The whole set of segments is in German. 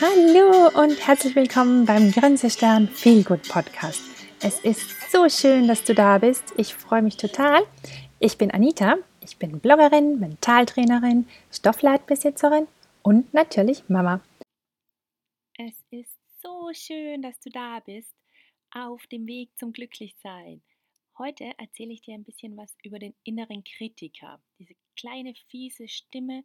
Hallo und herzlich willkommen beim Grenzestern Feelgood Podcast. Es ist so schön, dass du da bist. Ich freue mich total. Ich bin Anita. Ich bin Bloggerin, Mentaltrainerin, Stoffleitbesitzerin und natürlich Mama. Es ist so schön, dass du da bist auf dem Weg zum Glücklichsein. Heute erzähle ich dir ein bisschen was über den inneren Kritiker, diese kleine fiese Stimme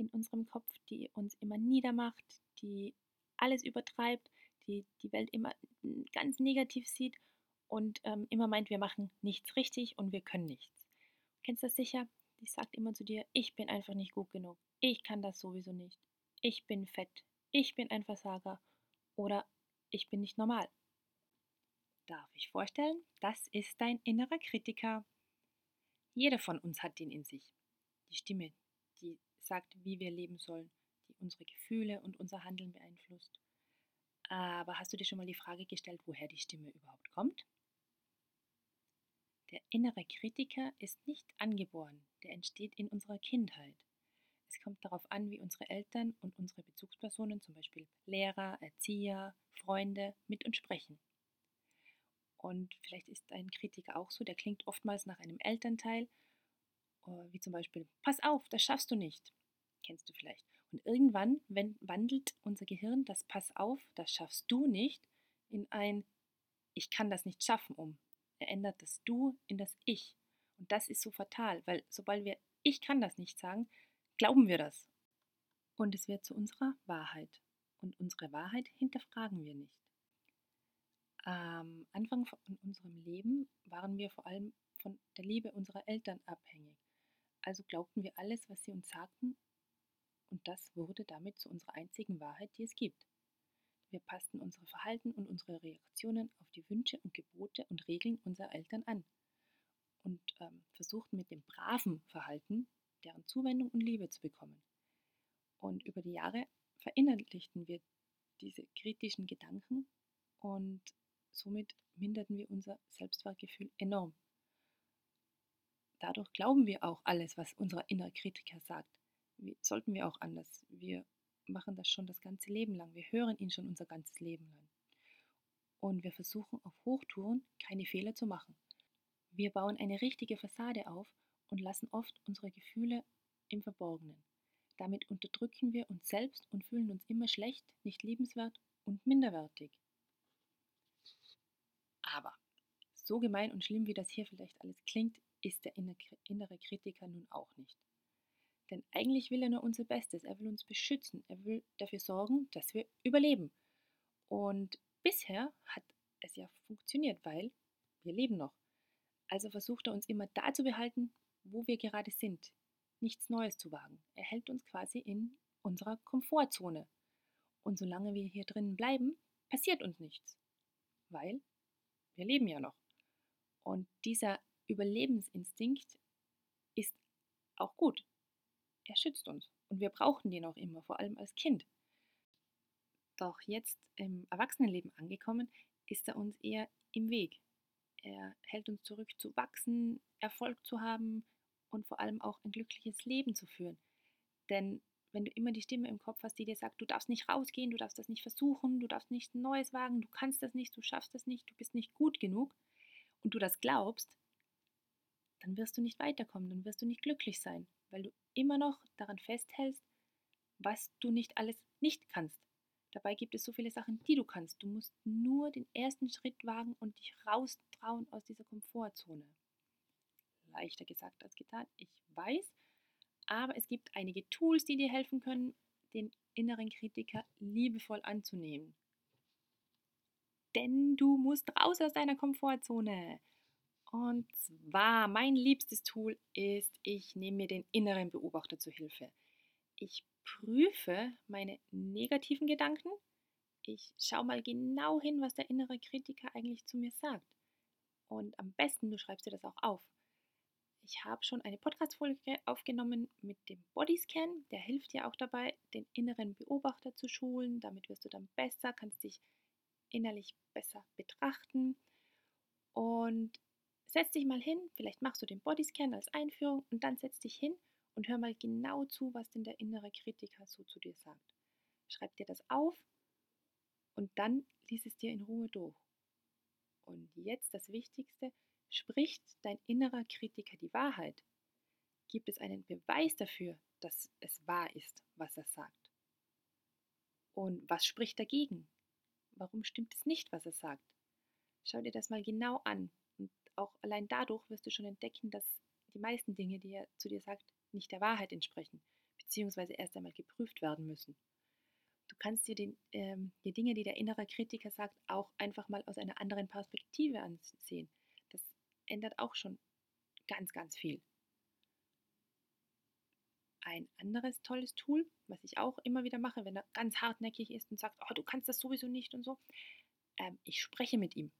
in unserem Kopf, die uns immer niedermacht, die alles übertreibt, die die Welt immer ganz negativ sieht und ähm, immer meint, wir machen nichts richtig und wir können nichts. Du kennst das sicher? Die sagt immer zu dir, ich bin einfach nicht gut genug, ich kann das sowieso nicht, ich bin fett, ich bin ein Versager oder ich bin nicht normal. Darf ich vorstellen, das ist dein innerer Kritiker. Jeder von uns hat den in sich. Die Stimme, die sagt, wie wir leben sollen, die unsere Gefühle und unser Handeln beeinflusst. Aber hast du dir schon mal die Frage gestellt, woher die Stimme überhaupt kommt? Der innere Kritiker ist nicht angeboren, der entsteht in unserer Kindheit. Es kommt darauf an, wie unsere Eltern und unsere Bezugspersonen, zum Beispiel Lehrer, Erzieher, Freunde, mit uns sprechen. Und vielleicht ist ein Kritiker auch so, der klingt oftmals nach einem Elternteil, äh, wie zum Beispiel, pass auf, das schaffst du nicht. Kennst du vielleicht. Und irgendwann wenn, wandelt unser Gehirn das Pass auf, das schaffst du nicht, in ein Ich kann das nicht schaffen um. Er ändert das Du in das Ich. Und das ist so fatal, weil sobald wir Ich kann das nicht sagen, glauben wir das. Und es wird zu unserer Wahrheit. Und unsere Wahrheit hinterfragen wir nicht. Am Anfang von unserem Leben waren wir vor allem von der Liebe unserer Eltern abhängig. Also glaubten wir alles, was sie uns sagten, und das wurde damit zu unserer einzigen Wahrheit, die es gibt. Wir passten unsere Verhalten und unsere Reaktionen auf die Wünsche und Gebote und Regeln unserer Eltern an und ähm, versuchten mit dem braven Verhalten deren Zuwendung und Liebe zu bekommen. Und über die Jahre verinnerlichten wir diese kritischen Gedanken und somit minderten wir unser Selbstwertgefühl enorm. Dadurch glauben wir auch alles, was unser innerer Kritiker sagt sollten wir auch anders. Wir machen das schon das ganze Leben lang. Wir hören ihn schon unser ganzes Leben lang. Und wir versuchen auf Hochtouren keine Fehler zu machen. Wir bauen eine richtige Fassade auf und lassen oft unsere Gefühle im Verborgenen. Damit unterdrücken wir uns selbst und fühlen uns immer schlecht, nicht liebenswert und minderwertig. Aber so gemein und schlimm, wie das hier vielleicht alles klingt, ist der innere Kritiker nun auch nicht. Denn eigentlich will er nur unser Bestes. Er will uns beschützen. Er will dafür sorgen, dass wir überleben. Und bisher hat es ja funktioniert, weil wir leben noch. Also versucht er uns immer da zu behalten, wo wir gerade sind. Nichts Neues zu wagen. Er hält uns quasi in unserer Komfortzone. Und solange wir hier drinnen bleiben, passiert uns nichts. Weil wir leben ja noch. Und dieser Überlebensinstinkt ist auch gut er schützt uns und wir brauchen den auch immer, vor allem als Kind. Doch jetzt im Erwachsenenleben angekommen, ist er uns eher im Weg. Er hält uns zurück zu wachsen, Erfolg zu haben und vor allem auch ein glückliches Leben zu führen. Denn wenn du immer die Stimme im Kopf hast, die dir sagt, du darfst nicht rausgehen, du darfst das nicht versuchen, du darfst nichts Neues wagen, du kannst das nicht, du schaffst das nicht, du bist nicht gut genug und du das glaubst, dann wirst du nicht weiterkommen, dann wirst du nicht glücklich sein weil du immer noch daran festhältst, was du nicht alles nicht kannst. Dabei gibt es so viele Sachen, die du kannst. Du musst nur den ersten Schritt wagen und dich raustrauen aus dieser Komfortzone. Leichter gesagt als getan, ich weiß, aber es gibt einige Tools, die dir helfen können, den inneren Kritiker liebevoll anzunehmen. Denn du musst raus aus deiner Komfortzone. Und zwar, mein liebstes Tool ist, ich nehme mir den inneren Beobachter zu Hilfe. Ich prüfe meine negativen Gedanken. Ich schaue mal genau hin, was der innere Kritiker eigentlich zu mir sagt. Und am besten, du schreibst dir das auch auf. Ich habe schon eine Podcast-Folge aufgenommen mit dem Bodyscan. Der hilft dir auch dabei, den inneren Beobachter zu schulen. Damit wirst du dann besser, kannst dich innerlich besser betrachten. Und setz dich mal hin, vielleicht machst du den Bodyscan als Einführung und dann setz dich hin und hör mal genau zu, was denn der innere Kritiker so zu dir sagt. schreib dir das auf und dann lies es dir in Ruhe durch. Und jetzt das Wichtigste, spricht dein innerer Kritiker die Wahrheit? Gibt es einen Beweis dafür, dass es wahr ist, was er sagt? Und was spricht dagegen? Warum stimmt es nicht, was er sagt? Schau dir das mal genau an. Auch allein dadurch wirst du schon entdecken, dass die meisten Dinge, die er zu dir sagt, nicht der Wahrheit entsprechen, beziehungsweise erst einmal geprüft werden müssen. Du kannst dir den, ähm, die Dinge, die der innere Kritiker sagt, auch einfach mal aus einer anderen Perspektive ansehen. Das ändert auch schon ganz, ganz viel. Ein anderes tolles Tool, was ich auch immer wieder mache, wenn er ganz hartnäckig ist und sagt, oh, du kannst das sowieso nicht und so, ähm, ich spreche mit ihm.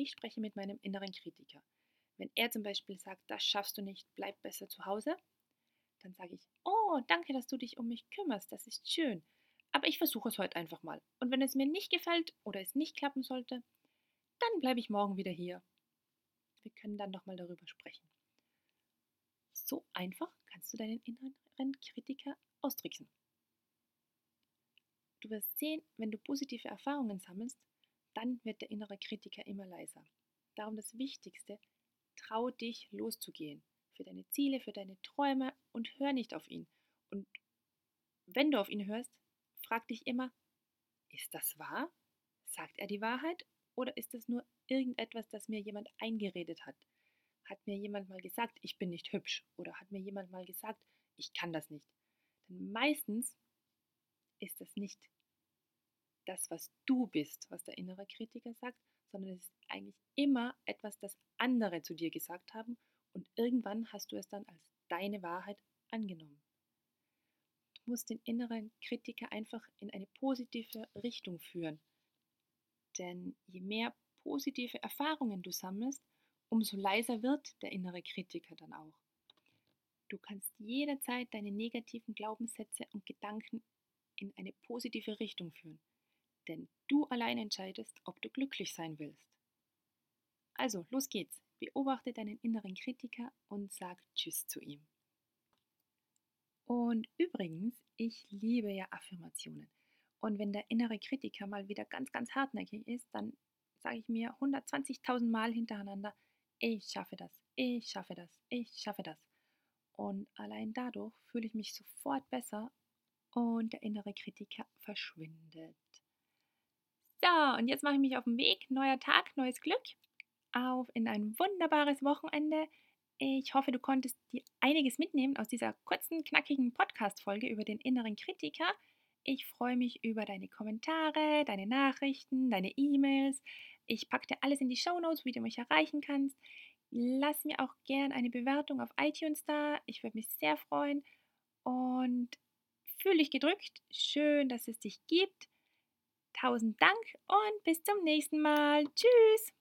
Ich spreche mit meinem inneren Kritiker. Wenn er zum Beispiel sagt, das schaffst du nicht, bleib besser zu Hause, dann sage ich, oh, danke, dass du dich um mich kümmerst, das ist schön. Aber ich versuche es heute einfach mal. Und wenn es mir nicht gefällt oder es nicht klappen sollte, dann bleibe ich morgen wieder hier. Wir können dann nochmal darüber sprechen. So einfach kannst du deinen inneren Kritiker austricksen. Du wirst sehen, wenn du positive Erfahrungen sammelst, dann wird der innere Kritiker immer leiser. Darum das Wichtigste, trau dich loszugehen für deine Ziele, für deine Träume und hör nicht auf ihn. Und wenn du auf ihn hörst, frag dich immer, ist das wahr? Sagt er die Wahrheit oder ist das nur irgendetwas, das mir jemand eingeredet hat? Hat mir jemand mal gesagt, ich bin nicht hübsch oder hat mir jemand mal gesagt, ich kann das nicht? Denn meistens ist das nicht das, was du bist, was der innere Kritiker sagt, sondern es ist eigentlich immer etwas, das andere zu dir gesagt haben und irgendwann hast du es dann als deine Wahrheit angenommen musst den inneren Kritiker einfach in eine positive Richtung führen. Denn je mehr positive Erfahrungen du sammelst, umso leiser wird der innere Kritiker dann auch. Du kannst jederzeit deine negativen Glaubenssätze und Gedanken in eine positive Richtung führen. Denn du allein entscheidest, ob du glücklich sein willst. Also, los geht's. Beobachte deinen inneren Kritiker und sag Tschüss zu ihm. Und übrigens, ich liebe ja Affirmationen. Und wenn der innere Kritiker mal wieder ganz, ganz hartnäckig ist, dann sage ich mir 120.000 Mal hintereinander, ich schaffe das, ich schaffe das, ich schaffe das. Und allein dadurch fühle ich mich sofort besser und der innere Kritiker verschwindet. So, und jetzt mache ich mich auf den Weg. Neuer Tag, neues Glück. Auf in ein wunderbares Wochenende. Ich hoffe, du konntest dir einiges mitnehmen aus dieser kurzen, knackigen Podcast-Folge über den inneren Kritiker. Ich freue mich über deine Kommentare, deine Nachrichten, deine E-Mails. Ich packe dir alles in die Show Notes, wie du mich erreichen kannst. Lass mir auch gern eine Bewertung auf iTunes da. Ich würde mich sehr freuen. Und fühle dich gedrückt. Schön, dass es dich gibt. Tausend Dank und bis zum nächsten Mal. Tschüss.